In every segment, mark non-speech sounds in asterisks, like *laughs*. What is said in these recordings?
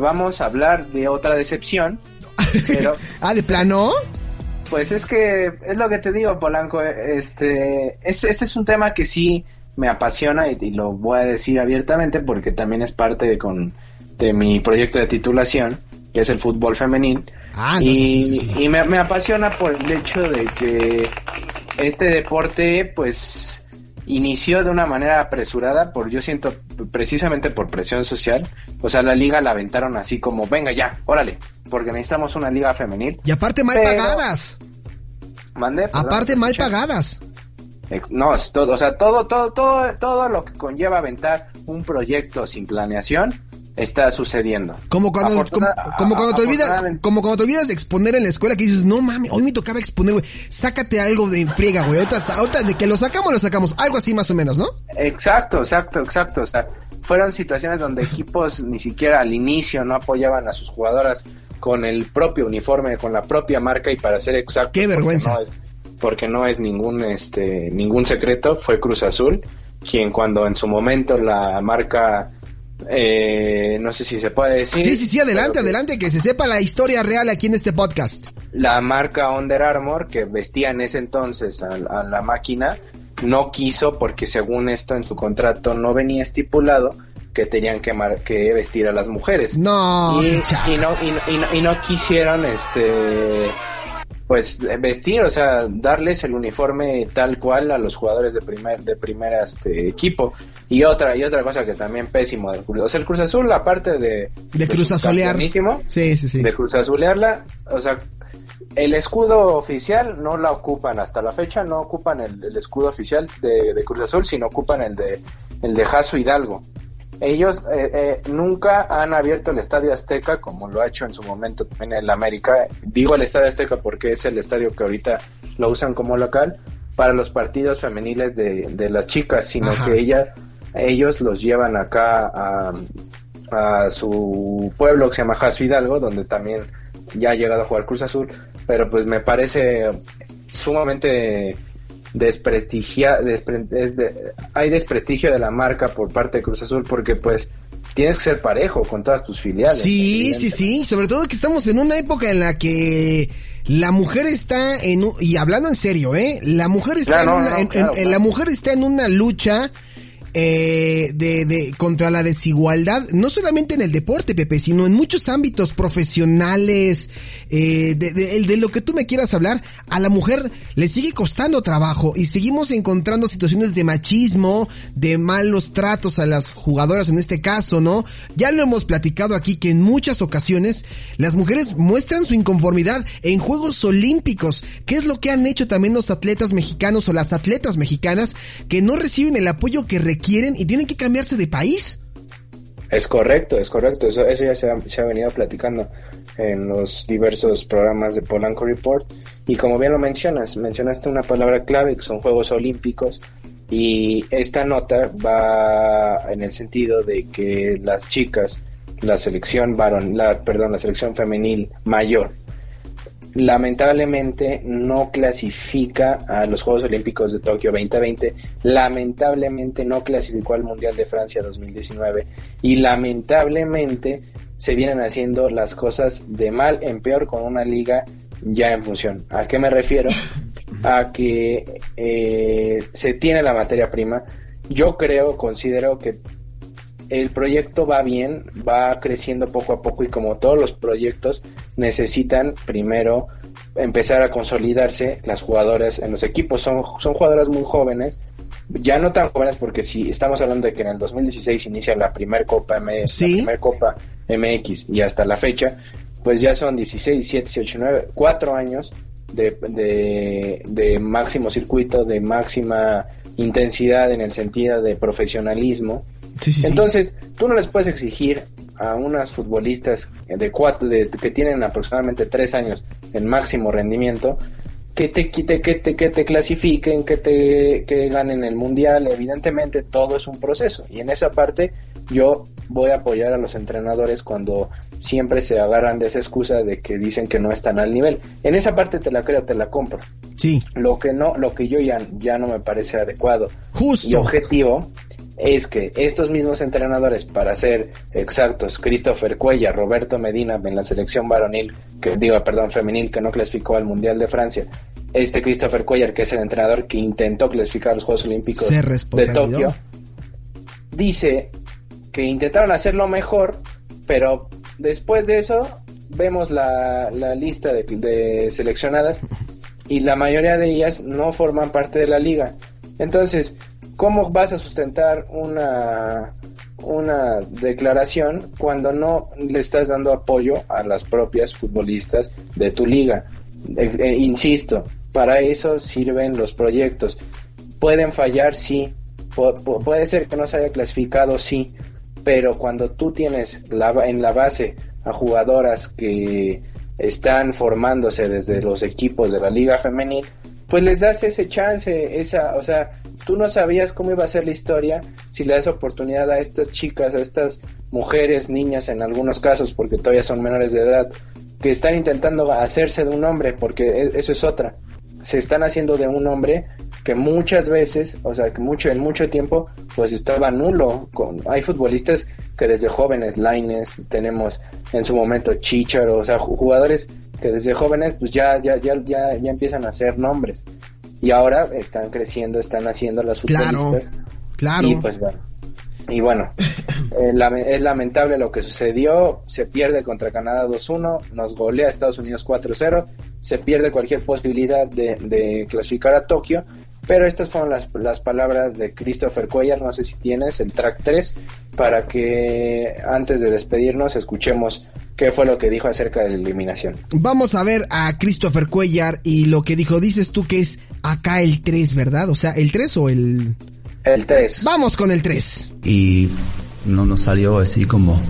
Vamos a hablar de otra decepción, pero *laughs* ah, de plano. Pues es que es lo que te digo, Polanco. Este, este, este es un tema que sí me apasiona y, y, lo voy a decir abiertamente porque también es parte de, con, de mi proyecto de titulación, que es el fútbol femenil. Ah, y, sí, sí, sí. y me, me, apasiona por el hecho de que este deporte, pues, inició de una manera apresurada, por yo siento precisamente por presión social. O sea, la liga la aventaron así como, venga ya, órale, porque necesitamos una liga femenil. Y aparte mal Pero- pagadas. Perdón, Aparte mal pagadas. No, es todo, o sea, todo, todo, todo, todo lo que conlleva aventar un proyecto sin planeación está sucediendo. Como cuando, como, Afortuna- como cuando te olvidas, como cuando te olvidas de exponer en la escuela que dices, no mames, hoy me tocaba exponer, güey. Sácate algo de friega, güey. Ahorita, ahorita de que lo sacamos, lo sacamos. Algo así más o menos, ¿no? Exacto, exacto, exacto. O sea, fueron situaciones donde equipos ni siquiera al inicio no apoyaban a sus jugadoras con el propio uniforme, con la propia marca y para ser exacto. Qué vergüenza. Porque no es, porque no es ningún, este, ningún secreto, fue Cruz Azul quien cuando en su momento la marca, eh, no sé si se puede decir. Sí, sí, sí, adelante, pero adelante, que se sepa la historia real aquí en este podcast. la marca Under Armour que vestía en ese entonces a, a la máquina no quiso porque según esto en su contrato no venía estipulado que tenían que, mar- que vestir a las mujeres No, y, y no, y, no- y no- y no quisieron este pues vestir o sea darles el uniforme tal cual a los jugadores de primer de primera este equipo y otra y otra cosa que también pésimo del Cruz o sea el Cruz Azul aparte de De Cruz su Azulear. Sí, sí, sí. de Cruz Azulearla, o sea, el escudo oficial no la ocupan hasta la fecha, no ocupan el, el escudo oficial de, de Cruz Azul, sino ocupan el de el de Jaso Hidalgo. Ellos eh, eh, nunca han abierto el Estadio Azteca como lo ha hecho en su momento también el América. Digo el Estadio Azteca porque es el estadio que ahorita lo usan como local para los partidos femeniles de, de las chicas, sino Ajá. que ella, ellos los llevan acá a, a su pueblo que se llama Jaso Hidalgo, donde también ya ha llegado a jugar Cruz Azul, pero pues me parece sumamente desprestigia, despre- es de- hay desprestigio de la marca por parte de Cruz Azul porque pues tienes que ser parejo con todas tus filiales. Sí, sí, sí. Sobre todo que estamos en una época en la que la mujer está en un- y hablando en serio, ¿eh? La mujer está Claro, en una, no, en- claro, en- claro. la mujer está en una lucha eh, de, de contra la desigualdad, no solamente en el deporte, Pepe, sino en muchos ámbitos profesionales, eh, de, de- lo que tú me quieras hablar, a la mujer le sigue costando trabajo y seguimos encontrando situaciones de machismo, de malos tratos a las jugadoras en este caso, ¿no? Ya lo hemos platicado aquí que en muchas ocasiones las mujeres muestran su inconformidad en Juegos Olímpicos, que es lo que han hecho también los atletas mexicanos o las atletas mexicanas que no reciben el apoyo que requieren y tienen que cambiarse de país. Es correcto, es correcto. Eso, eso ya se ha venido platicando en los diversos programas de Polanco Report. Y como bien lo mencionas, mencionaste una palabra clave que son Juegos Olímpicos. Y esta nota va en el sentido de que las chicas, la selección varón, la, perdón, la selección femenil mayor, lamentablemente no clasifica a los Juegos Olímpicos de Tokio 2020, lamentablemente no clasificó al Mundial de Francia 2019 y lamentablemente se vienen haciendo las cosas de mal en peor con una liga ya en función. ¿A qué me refiero? *laughs* A que eh, se tiene la materia prima. Yo creo, considero que el proyecto va bien, va creciendo poco a poco y como todos los proyectos necesitan primero empezar a consolidarse las jugadoras en los equipos. Son, son jugadoras muy jóvenes, ya no tan jóvenes porque si estamos hablando de que en el 2016 inicia la primer Copa, M Sí. la primer Copa MX y hasta la fecha, pues ya son 16, 17, 18, 19, 4 años de, de, de máximo circuito, de máxima intensidad en el sentido de profesionalismo. Sí, sí, sí. Entonces, tú no les puedes exigir a unas futbolistas de cuatro, de, que tienen aproximadamente tres años en máximo rendimiento, que te, que te, que te, que te clasifiquen, que te que ganen el mundial, evidentemente todo es un proceso y en esa parte yo voy a apoyar a los entrenadores cuando siempre se agarran de esa excusa de que dicen que no están al nivel. En esa parte te la creo, te la compro. Sí. Lo que no, lo que yo ya, ya no me parece adecuado Justo. y objetivo es que estos mismos entrenadores, para ser exactos, Christopher Cuella, Roberto Medina en la selección varonil, que digo, perdón, femenil, que no clasificó al Mundial de Francia, este Christopher Cuellar, que es el entrenador que intentó clasificar a los Juegos Olímpicos de. Tokio, dice que intentaron hacerlo mejor, pero después de eso vemos la, la lista de, de seleccionadas *laughs* y la mayoría de ellas no forman parte de la liga. Entonces, ¿cómo vas a sustentar una, una declaración cuando no le estás dando apoyo a las propias futbolistas de tu liga? Eh, eh, insisto, para eso sirven los proyectos. Pueden fallar, sí. Pu- pu- puede ser que no se haya clasificado, sí. Pero cuando tú tienes la, en la base a jugadoras que están formándose desde los equipos de la liga femenil, pues les das ese chance, esa, o sea, tú no sabías cómo iba a ser la historia si le das oportunidad a estas chicas, a estas mujeres, niñas en algunos casos, porque todavía son menores de edad, que están intentando hacerse de un hombre, porque e- eso es otra. Se están haciendo de un hombre que muchas veces, o sea, que mucho en mucho tiempo, pues estaba nulo. Con, hay futbolistas que desde jóvenes, Laines, tenemos en su momento Chicharo, o sea, ju- jugadores que desde jóvenes, pues ya, ya, ya, ya, ya empiezan a hacer nombres. Y ahora están creciendo, están haciendo las Claro, futbolistas. claro. Y pues bueno, y bueno *laughs* eh, es lamentable lo que sucedió. Se pierde contra Canadá 2-1, nos golea Estados Unidos 4-0, se pierde cualquier posibilidad de, de clasificar a Tokio. Pero estas fueron las, las palabras de Christopher Cuellar. No sé si tienes el track 3 para que antes de despedirnos escuchemos qué fue lo que dijo acerca de la eliminación. Vamos a ver a Christopher Cuellar y lo que dijo, dices tú que es acá el 3, ¿verdad? O sea, ¿el 3 o el...? El 3. Vamos con el 3. y no nos salió así como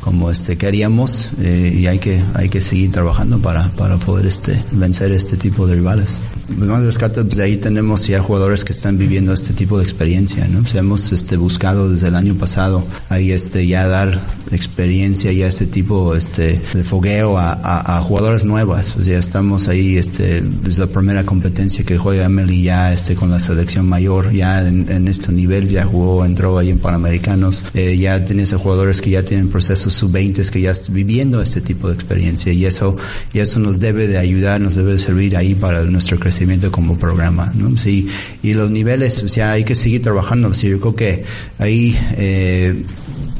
como este queríamos eh, y hay que hay que seguir trabajando para para poder este vencer este tipo de rivales más rescate pues de ahí tenemos ya jugadores que están viviendo este tipo de experiencia no o sea, hemos este buscado desde el año pasado ahí este ya dar experiencia ya este tipo este de fogueo a, a, a jugadores nuevas. O sea estamos ahí este es la primera competencia que juega Emily ya este con la selección mayor ya en, en este nivel ya jugó entró ahí en Panamericanos. Eh, ya tienes a jugadores que ya tienen procesos sub-20 que ya están viviendo este tipo de experiencia y eso y eso nos debe de ayudar nos debe de servir ahí para nuestro crecimiento como programa ¿no? sí y los niveles o sea hay que seguir trabajando sí, yo creo que ahí eh,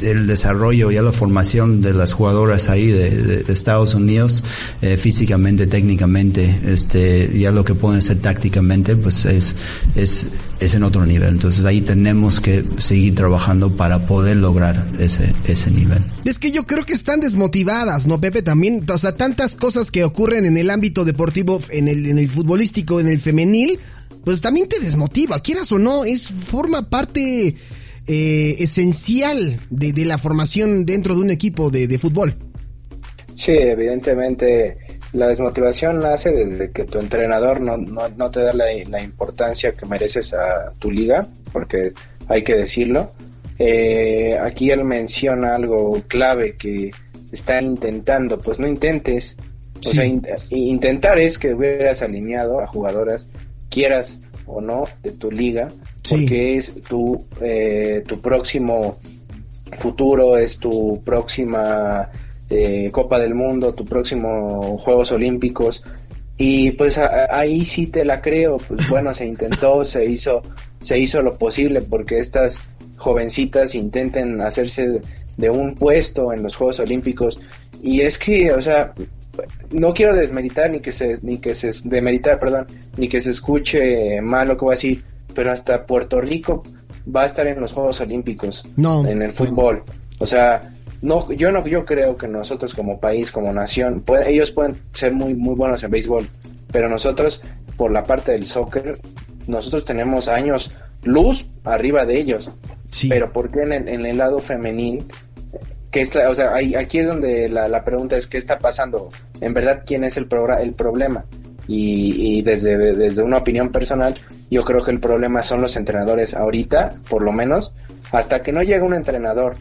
el desarrollo y la formación de las jugadoras ahí de, de- de Estados Unidos eh, físicamente técnicamente este ya lo que pueden hacer tácticamente pues es es es en otro nivel entonces ahí tenemos que seguir trabajando para poder lograr ese ese nivel Es que yo creo que están desmotivadas, ¿no, Pepe? También, o sea, tantas cosas que ocurren en el ámbito deportivo, en el, en el futbolístico, en el femenil, pues también te desmotiva, quieras o no, es, forma parte eh, esencial de, de la formación dentro de un equipo de, de fútbol. Sí, evidentemente la desmotivación nace desde que tu entrenador no, no, no te da la, la importancia que mereces a tu liga, porque hay que decirlo. Eh, aquí él menciona algo clave que está intentando, pues no intentes. O sea, in- intentar es que hubieras alineado a jugadoras, quieras o no, de tu liga, Sí. porque es tu, eh, tu próximo futuro, es tu próxima eh, Copa del Mundo, tu próximo Juegos Olímpicos. Y pues a- a- ahí sí te la creo, pues *laughs* bueno, se intentó, se hizo, se hizo lo posible porque estas jovencitas intenten hacerse de un puesto en los Juegos Olímpicos. Y es que, o sea, no quiero desmeritar ni que se, ni que se, demeritar, perdón, ni que se escuche mal lo que voy a decir, pero hasta Puerto Rico va a estar en los Juegos Olímpicos No. en el fútbol. O sea, no, yo no, yo creo que nosotros como país, como nación, puede- ellos pueden ser muy, muy buenos en béisbol, pero nosotros, por la parte del soccer, nosotros tenemos años luz arriba de ellos. Sí. Pero ¿por qué en el, en el lado femenil, que es o sea, aquí es donde la, pregunta es qué está pasando, en verdad quién es el, el problema. Y, desde, desde una opinión personal, yo creo que el problema son los entrenadores ahorita, por lo menos, hasta que no llegue un entrenador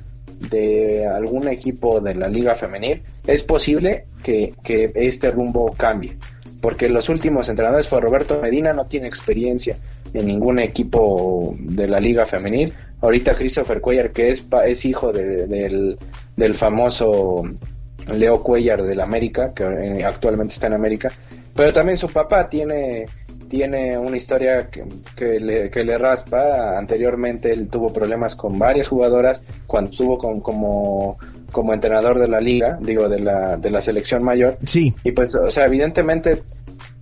de algún equipo de la liga femenil, es posible que, que este rumbo cambie. Porque los últimos entrenadores fue Roberto Medina, no tiene experiencia en ningún equipo de la liga femenil. Ahorita Christopher Cuellar, que es, es hijo del, del famoso Leo Cuellar del América, que eh, actualmente está en América, pero también su papá tiene tiene una historia que, le, que, le, raspa. Anteriormente él tuvo problemas con varias jugadoras cuando estuvo con, como, como entrenador de la liga, digo, de la, de la selección mayor. Sí. Y pues, o sea, evidentemente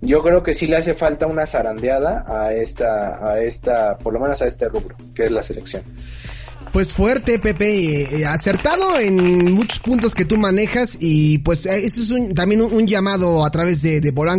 yo creo que sí le hace falta una zarandeada a esta, a esta, por lo menos a este rubro, que es la selección. Pues fuerte, Pepe, eh, acertado en muchos puntos que tú manejas y pues eh, eso es un, también un, llamado a través de, de ha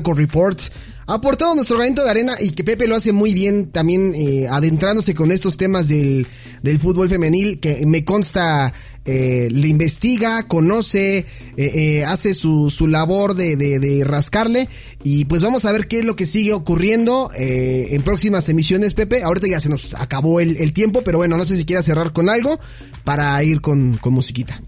aportado nuestro granito de arena y que Pepe lo hace muy bien también eh, adentrándose con estos temas del, del fútbol femenil que me consta eh, le investiga, conoce, eh, eh, hace su, su labor de, de, de, rascarle y pues vamos a ver qué es lo que sigue ocurriendo eh, en próximas emisiones, Pepe. Ahorita ya se nos acabó el, el tiempo, pero bueno, no sé si quieras cerrar con algo para ir con, con musiquita.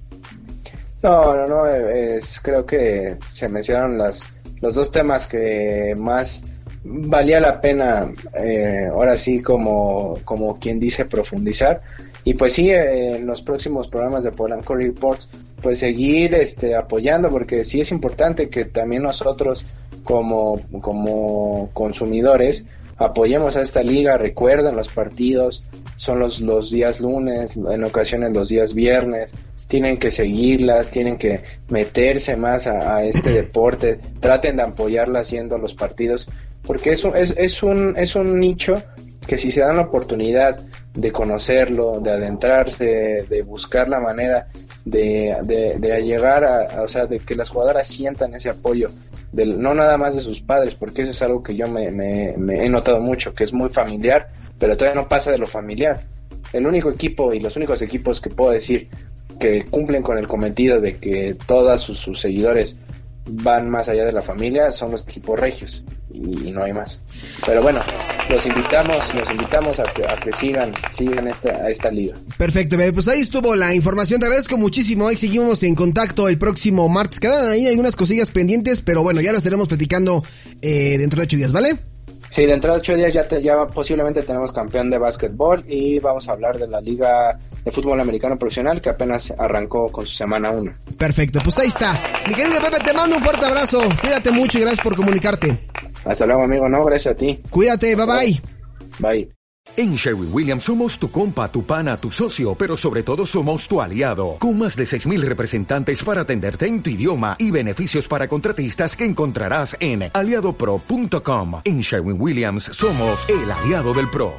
No, no, no, es, creo que se mencionaron las los dos temas que más valía la pena, eh, ahora sí, como, como quien dice, profundizar. Y pues sí, eh, en los próximos programas de Polanco Reports, pues seguir este, apoyando, porque sí es importante que también nosotros, como, como consumidores, apoyemos a esta liga. Recuerden, los partidos son los, los días lunes, en ocasiones los días viernes tienen que seguirlas, tienen que meterse más a, este *clears throat* deporte, traten de apoyarla haciendo los partidos, porque es un, es, es, un, es un nicho que si se dan la oportunidad de conocerlo, de adentrarse, de, buscar la manera de, de, llegar a, o sea, de que las jugadoras sientan ese apoyo, del, no nada más de sus padres, porque eso es algo que yo me, me, me he notado mucho, que es muy familiar, pero todavía no pasa de lo familiar. El único equipo y los únicos equipos que puedo decir que cumplen con el cometido de que todos sus, seguidores van más allá de la familia son los equipos regios y, no hay más. Pero bueno, los invitamos, los invitamos a que, a que sigan, sigan esta, a esta liga. Perfecto, pues ahí estuvo la información, te agradezco muchísimo, ahí seguimos en contacto el próximo martes, quedan ahí algunas cosillas pendientes, pero bueno, ya las estaremos platicando eh, dentro de ocho días, ¿vale? Sí, dentro de ocho días ya, te, ya posiblemente tenemos campeón de básquetbol y vamos a hablar de la liga de fútbol americano profesional que apenas arrancó con su semana 1. Perfecto, pues ahí está. Mi querido Pepe, te mando un fuerte abrazo. Cuídate mucho y gracias por comunicarte. Hasta luego, amigo. No, gracias a ti. Cuídate, bye bye. Bye. En Sherwin Williams somos tu compa, tu pana, tu socio, pero sobre todo somos tu aliado, con más de 6.000 representantes para atenderte en tu idioma y beneficios para contratistas que encontrarás en aliadopro.com. En Sherwin Williams somos el aliado del PRO.